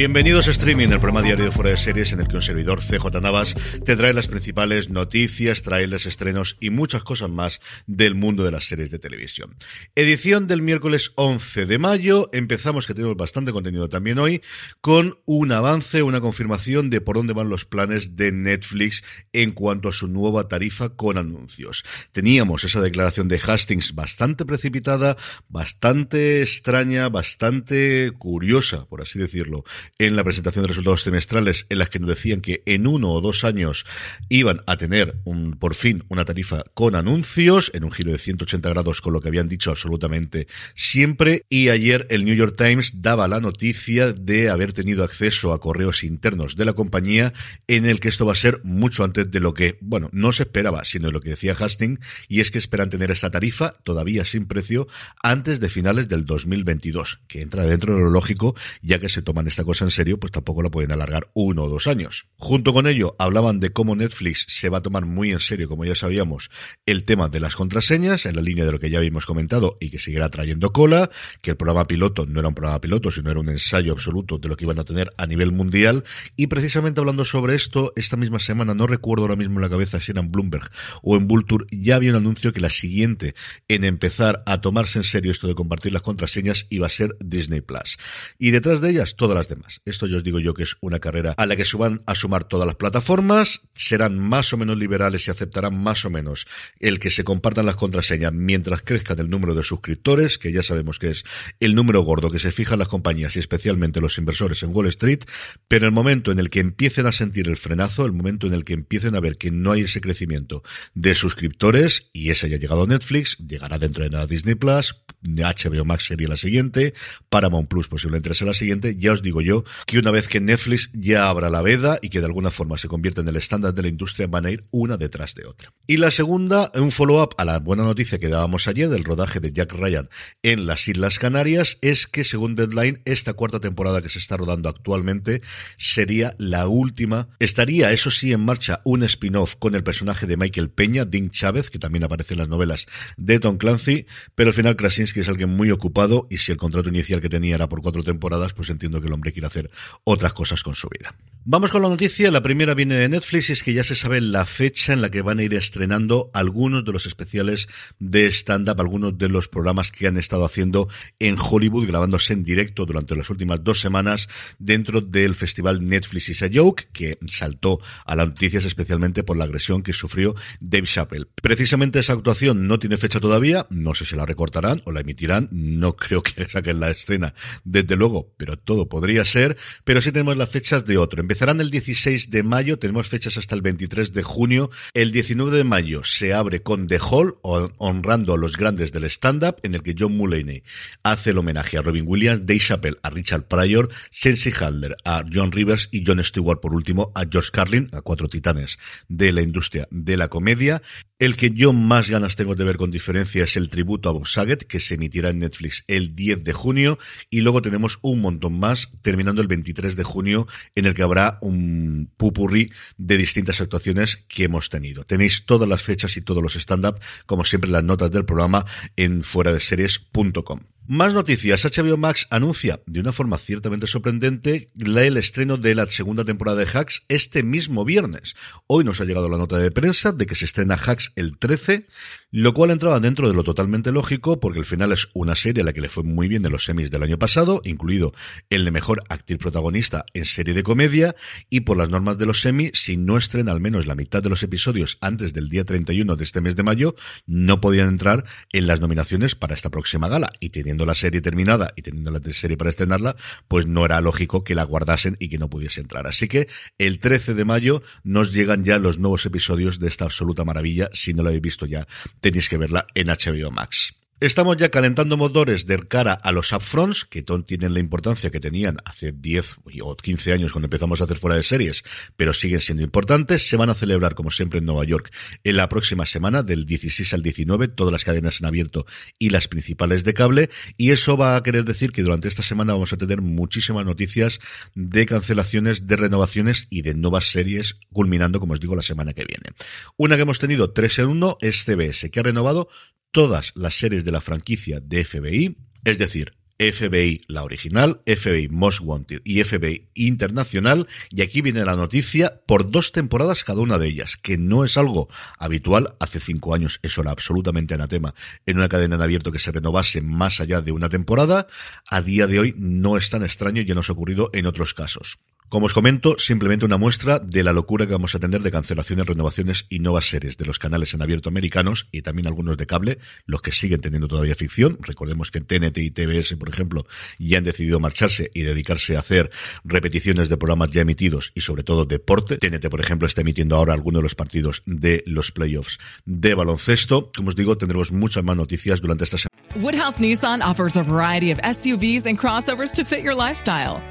Bienvenidos a Streaming, el programa diario de Fuera de Series en el que un servidor CJ Navas te trae las principales noticias, trailers, estrenos y muchas cosas más del mundo de las series de televisión. Edición del miércoles 11 de mayo. Empezamos, que tenemos bastante contenido también hoy, con un avance, una confirmación de por dónde van los planes de Netflix en cuanto a su nueva tarifa con anuncios. Teníamos esa declaración de Hastings bastante precipitada, bastante extraña, bastante curiosa, por así decirlo, en la presentación de resultados trimestrales en las que nos decían que en uno o dos años iban a tener un, por fin una tarifa con anuncios en un giro de 180 grados con lo que habían dicho absolutamente siempre. Y ayer el New York Times daba la noticia de haber tenido acceso a correos internos de la compañía en el que esto va a ser mucho antes de lo que, bueno, no se esperaba, sino de lo que decía Hastings y es que esperan tener esta tarifa todavía sin precio antes de finales del 2022, que entra dentro de lo lógico ya que se toman esta en serio, pues tampoco la pueden alargar uno o dos años. Junto con ello, hablaban de cómo Netflix se va a tomar muy en serio, como ya sabíamos, el tema de las contraseñas, en la línea de lo que ya habíamos comentado y que seguirá trayendo cola, que el programa piloto no era un programa piloto, sino era un ensayo absoluto de lo que iban a tener a nivel mundial. Y precisamente hablando sobre esto, esta misma semana, no recuerdo ahora mismo en la cabeza si era en Bloomberg o en Vulture, ya había un anuncio que la siguiente en empezar a tomarse en serio esto de compartir las contraseñas iba a ser Disney Plus. Y detrás de ellas, todas las demás. Esto yo os digo yo que es una carrera a la que se van a sumar todas las plataformas, serán más o menos liberales y aceptarán más o menos el que se compartan las contraseñas mientras crezca el número de suscriptores, que ya sabemos que es el número gordo que se fijan las compañías y especialmente los inversores en Wall Street, pero el momento en el que empiecen a sentir el frenazo, el momento en el que empiecen a ver que no hay ese crecimiento de suscriptores, y ese ya ha llegado a Netflix, llegará dentro de nada Disney Plus, HBO Max sería la siguiente, Paramount Plus posiblemente sea la siguiente, ya os digo yo que una vez que Netflix ya abra la veda y que de alguna forma se convierta en el estándar de la industria, van a ir una detrás de otra. Y la segunda, un follow-up a la buena noticia que dábamos ayer del rodaje de Jack Ryan en las Islas Canarias, es que según Deadline, esta cuarta temporada que se está rodando actualmente sería la última. Estaría, eso sí, en marcha un spin-off con el personaje de Michael Peña, Dean Chávez, que también aparece en las novelas de Tom Clancy, pero al final Krasinski es alguien muy ocupado y si el contrato inicial que tenía era por cuatro temporadas, pues entiendo que el hombre hacer otras cosas con su vida. Vamos con la noticia. La primera viene de Netflix y es que ya se sabe la fecha en la que van a ir estrenando algunos de los especiales de stand-up, algunos de los programas que han estado haciendo en Hollywood, grabándose en directo durante las últimas dos semanas dentro del festival Netflix is a Joke, que saltó a las noticias especialmente por la agresión que sufrió Dave Chappelle. Precisamente esa actuación no tiene fecha todavía, no sé si la recortarán o la emitirán, no creo que saquen la escena desde luego, pero todo podría ser, pero sí tenemos las fechas de otro Empezarán el 16 de mayo, tenemos fechas hasta el 23 de junio. El 19 de mayo se abre con The Hall, honrando a los grandes del stand-up, en el que John Mulaney hace el homenaje a Robin Williams, Dave Chappelle a Richard Pryor, Sensi Hadler a John Rivers y John Stewart, por último, a George Carlin, a cuatro titanes de la industria de la comedia. El que yo más ganas tengo de ver con diferencia es el tributo a Bob Saget, que se emitirá en Netflix el 10 de junio, y luego tenemos un montón más, terminando el 23 de junio, en el que habrá un pupurrí de distintas actuaciones que hemos tenido. Tenéis todas las fechas y todos los stand-up, como siempre, las notas del programa en fuera de series.com. Más noticias. HBO Max anuncia de una forma ciertamente sorprendente el estreno de la segunda temporada de Hacks este mismo viernes. Hoy nos ha llegado la nota de prensa de que se estrena Hacks el 13, lo cual entraba dentro de lo totalmente lógico porque el final es una serie a la que le fue muy bien de los semis del año pasado, incluido el de mejor actriz protagonista en serie de comedia y por las normas de los semis, si no estrena al menos la mitad de los episodios antes del día 31 de este mes de mayo, no podían entrar en las nominaciones para esta próxima gala y teniendo la serie terminada y teniendo la serie para estrenarla, pues no era lógico que la guardasen y que no pudiese entrar. Así que el 13 de mayo nos llegan ya los nuevos episodios de esta absoluta maravilla. Si no la habéis visto ya, tenéis que verla en HBO Max. Estamos ya calentando motores de cara a los upfronts, que tienen la importancia que tenían hace 10 o 15 años cuando empezamos a hacer fuera de series, pero siguen siendo importantes. Se van a celebrar, como siempre, en Nueva York en la próxima semana, del 16 al 19, todas las cadenas en abierto y las principales de cable. Y eso va a querer decir que durante esta semana vamos a tener muchísimas noticias de cancelaciones, de renovaciones y de nuevas series, culminando, como os digo, la semana que viene. Una que hemos tenido 3 en 1 es CBS, que ha renovado todas las series de la franquicia de FBI, es decir, FBI la original, FBI Most Wanted y FBI Internacional, y aquí viene la noticia por dos temporadas cada una de ellas, que no es algo habitual, hace cinco años eso era absolutamente anatema en una cadena en abierto que se renovase más allá de una temporada, a día de hoy no es tan extraño y ya nos ha ocurrido en otros casos. Como os comento, simplemente una muestra de la locura que vamos a tener de cancelaciones, renovaciones y nuevas series de los canales en abierto americanos y también algunos de cable, los que siguen teniendo todavía ficción. Recordemos que TNT y TBS, por ejemplo, ya han decidido marcharse y dedicarse a hacer repeticiones de programas ya emitidos y sobre todo deporte. TNT, por ejemplo, está emitiendo ahora algunos de los partidos de los playoffs de baloncesto. Como os digo, tendremos muchas más noticias durante esta semana. Woodhouse Nissan offers a variety of SUVs and crossovers to fit your lifestyle.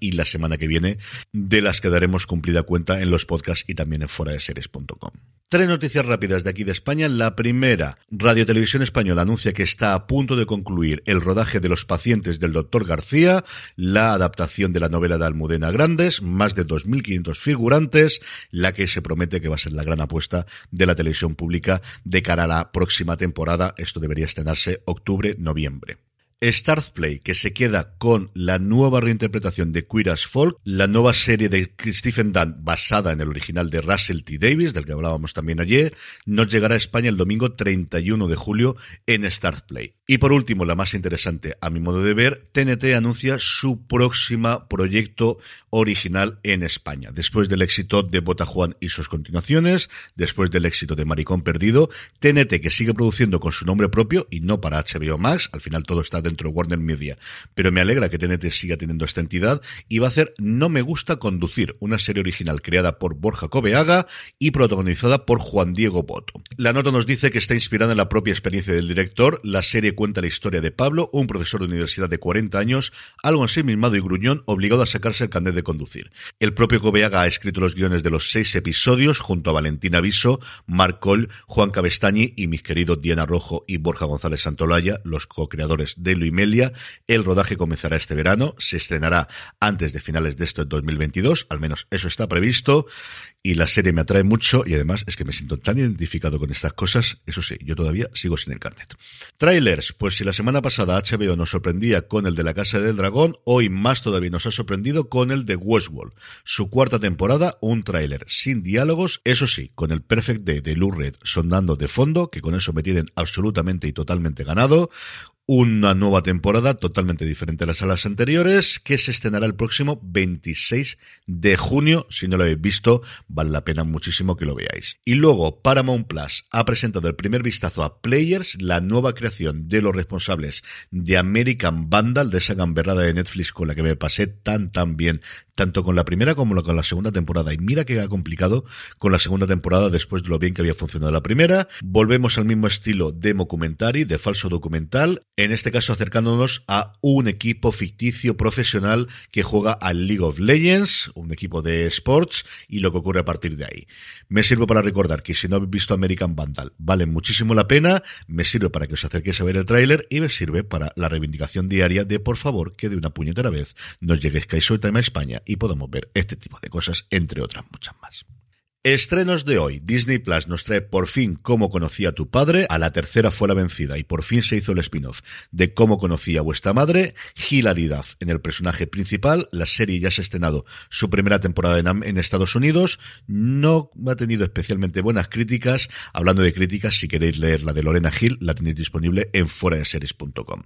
y la semana que viene, de las que daremos cumplida cuenta en los podcasts y también en foradeseries.com. Tres noticias rápidas de aquí de España. La primera, Radio Televisión Española anuncia que está a punto de concluir el rodaje de Los pacientes del doctor García, la adaptación de la novela de Almudena Grandes, más de 2.500 figurantes, la que se promete que va a ser la gran apuesta de la televisión pública de cara a la próxima temporada. Esto debería estrenarse octubre-noviembre. Start Play, que se queda con la nueva reinterpretación de Queer as Folk, la nueva serie de Stephen Dunn basada en el original de Russell T. Davis, del que hablábamos también ayer, nos llegará a España el domingo 31 de julio en Start Play. Y por último, la más interesante a mi modo de ver, TNT anuncia su próxima proyecto original en España. Después del éxito de Bota Juan y sus continuaciones, después del éxito de Maricón Perdido, TNT que sigue produciendo con su nombre propio y no para HBO Max, al final todo está dentro de Warner Media, pero me alegra que TNT siga teniendo esta entidad y va a hacer No me gusta conducir, una serie original creada por Borja Cobeaga y protagonizada por Juan Diego Boto. La nota nos dice que está inspirada en la propia experiencia del director, la serie cuenta la historia de Pablo, un profesor de universidad de 40 años, algo ensimismado y gruñón, obligado a sacarse el carnet de conducir. El propio Cobeaga ha escrito los guiones de los seis episodios junto a Valentina Viso, Marc Coll, Juan Cabestañi y mis queridos Diana Rojo y Borja González Santolaya, los co-creadores de Y Melia. El rodaje comenzará este verano, se estrenará antes de finales de este 2022, al menos eso está previsto y la serie me atrae mucho y además es que me siento tan identificado con estas cosas, eso sí, yo todavía sigo sin el carnet. Trailers, pues si la semana pasada HBO nos sorprendía con el de la Casa del Dragón, hoy más todavía nos ha sorprendido con el de Westworld. Su cuarta temporada, un tráiler sin diálogos, eso sí, con el Perfect Day de Lou Red sonando de fondo, que con eso me tienen absolutamente y totalmente ganado una nueva temporada totalmente diferente a las salas anteriores que se estrenará el próximo 26 de junio. Si no lo habéis visto, vale la pena muchísimo que lo veáis. Y luego Paramount Plus ha presentado el primer vistazo a Players, la nueva creación de los responsables de American Vandal, de esa gamberrada de Netflix con la que me pasé tan tan bien tanto con la primera como con la segunda temporada. Y mira que era complicado con la segunda temporada después de lo bien que había funcionado la primera. Volvemos al mismo estilo de documentary, de falso documental, en este caso acercándonos a un equipo ficticio profesional que juega al League of Legends, un equipo de sports, y lo que ocurre a partir de ahí. Me sirve para recordar que si no habéis visto American Vandal, vale muchísimo la pena, me sirve para que os acerquéis a ver el tráiler y me sirve para la reivindicación diaria de por favor que de una puñetera vez nos lleguéis Kaiso Time a España y podemos ver este tipo de cosas, entre otras muchas más. Estrenos de hoy. Disney Plus nos trae por fin Cómo conocía tu padre. A la tercera fue la vencida y por fin se hizo el spin-off de Cómo conocía vuestra madre. Hilary Duff en el personaje principal. La serie ya se ha estrenado su primera temporada en, Estados Unidos. No ha tenido especialmente buenas críticas. Hablando de críticas, si queréis leer la de Lorena Hill, la tenéis disponible en foradeseries.com.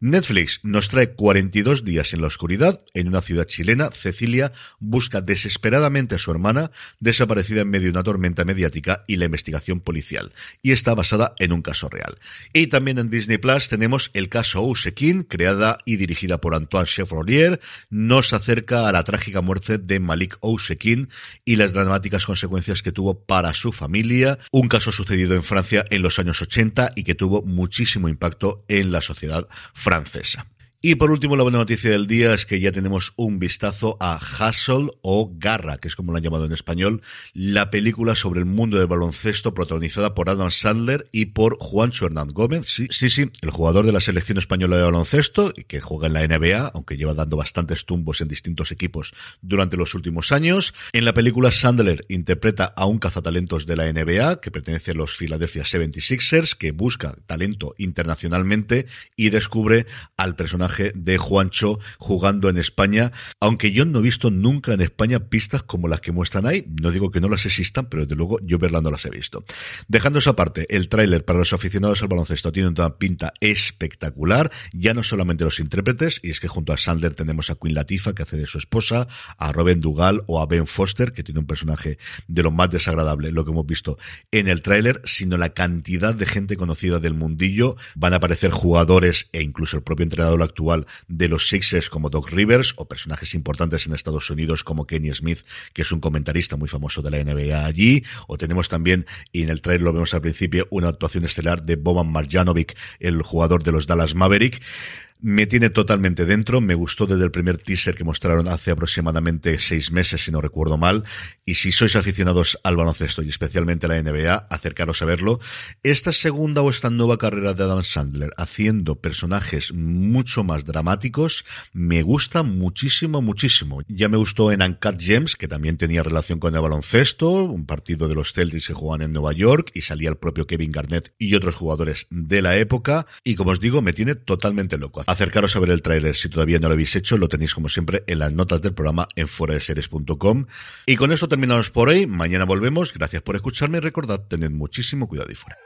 Netflix nos trae 42 días en la oscuridad. En una ciudad chilena, Cecilia busca desesperadamente a su hermana, desaparecida en medio de una tormenta mediática y la investigación policial. Y está basada en un caso real. Y también en Disney Plus tenemos el caso Ousekin, creada y dirigida por Antoine Chevrolier. Nos acerca a la trágica muerte de Malik Ousekin y las dramáticas consecuencias que tuvo para su familia. Un caso sucedido en Francia en los años 80 y que tuvo muchísimo impacto en la sociedad francesa. Y por último, la buena noticia del día es que ya tenemos un vistazo a Hustle o Garra, que es como lo han llamado en español, la película sobre el mundo del baloncesto protagonizada por Adam Sandler y por Juancho Hernán Gómez. Sí, sí, sí, el jugador de la selección española de baloncesto y que juega en la NBA, aunque lleva dando bastantes tumbos en distintos equipos durante los últimos años. En la película, Sandler interpreta a un cazatalentos de la NBA que pertenece a los Philadelphia 76ers, que busca talento internacionalmente y descubre al personaje de Juancho jugando en España, aunque yo no he visto nunca en España pistas como las que muestran ahí. No digo que no las existan, pero desde luego yo verlas no las he visto. Dejando esa parte, el tráiler para los aficionados al baloncesto tiene una pinta espectacular, ya no solamente los intérpretes, y es que junto a Sandler tenemos a Queen Latifah, que hace de su esposa, a Robin Dugal o a Ben Foster, que tiene un personaje de lo más desagradable, lo que hemos visto en el tráiler, sino la cantidad de gente conocida del mundillo. Van a aparecer jugadores e incluso el propio entrenador de los Sixers como Doc Rivers o personajes importantes en Estados Unidos como Kenny Smith, que es un comentarista muy famoso de la NBA allí, o tenemos también, y en el trailer lo vemos al principio, una actuación estelar de Boban Marjanovic, el jugador de los Dallas Maverick me tiene totalmente dentro. Me gustó desde el primer teaser que mostraron hace aproximadamente seis meses, si no recuerdo mal. Y si sois aficionados al baloncesto y especialmente a la NBA, acercaros a verlo. Esta segunda o esta nueva carrera de Adam Sandler haciendo personajes mucho más dramáticos me gusta muchísimo, muchísimo. Ya me gustó en Uncut Gems, que también tenía relación con el baloncesto, un partido de los Celtics que jugaban en Nueva York y salía el propio Kevin Garnett y otros jugadores de la época. Y como os digo, me tiene totalmente loco acercaros a ver el tráiler si todavía no lo habéis hecho. Lo tenéis como siempre en las notas del programa en foradeseries.com. Y con esto terminamos por hoy. Mañana volvemos. Gracias por escucharme y recordad, tened muchísimo cuidado y fuera.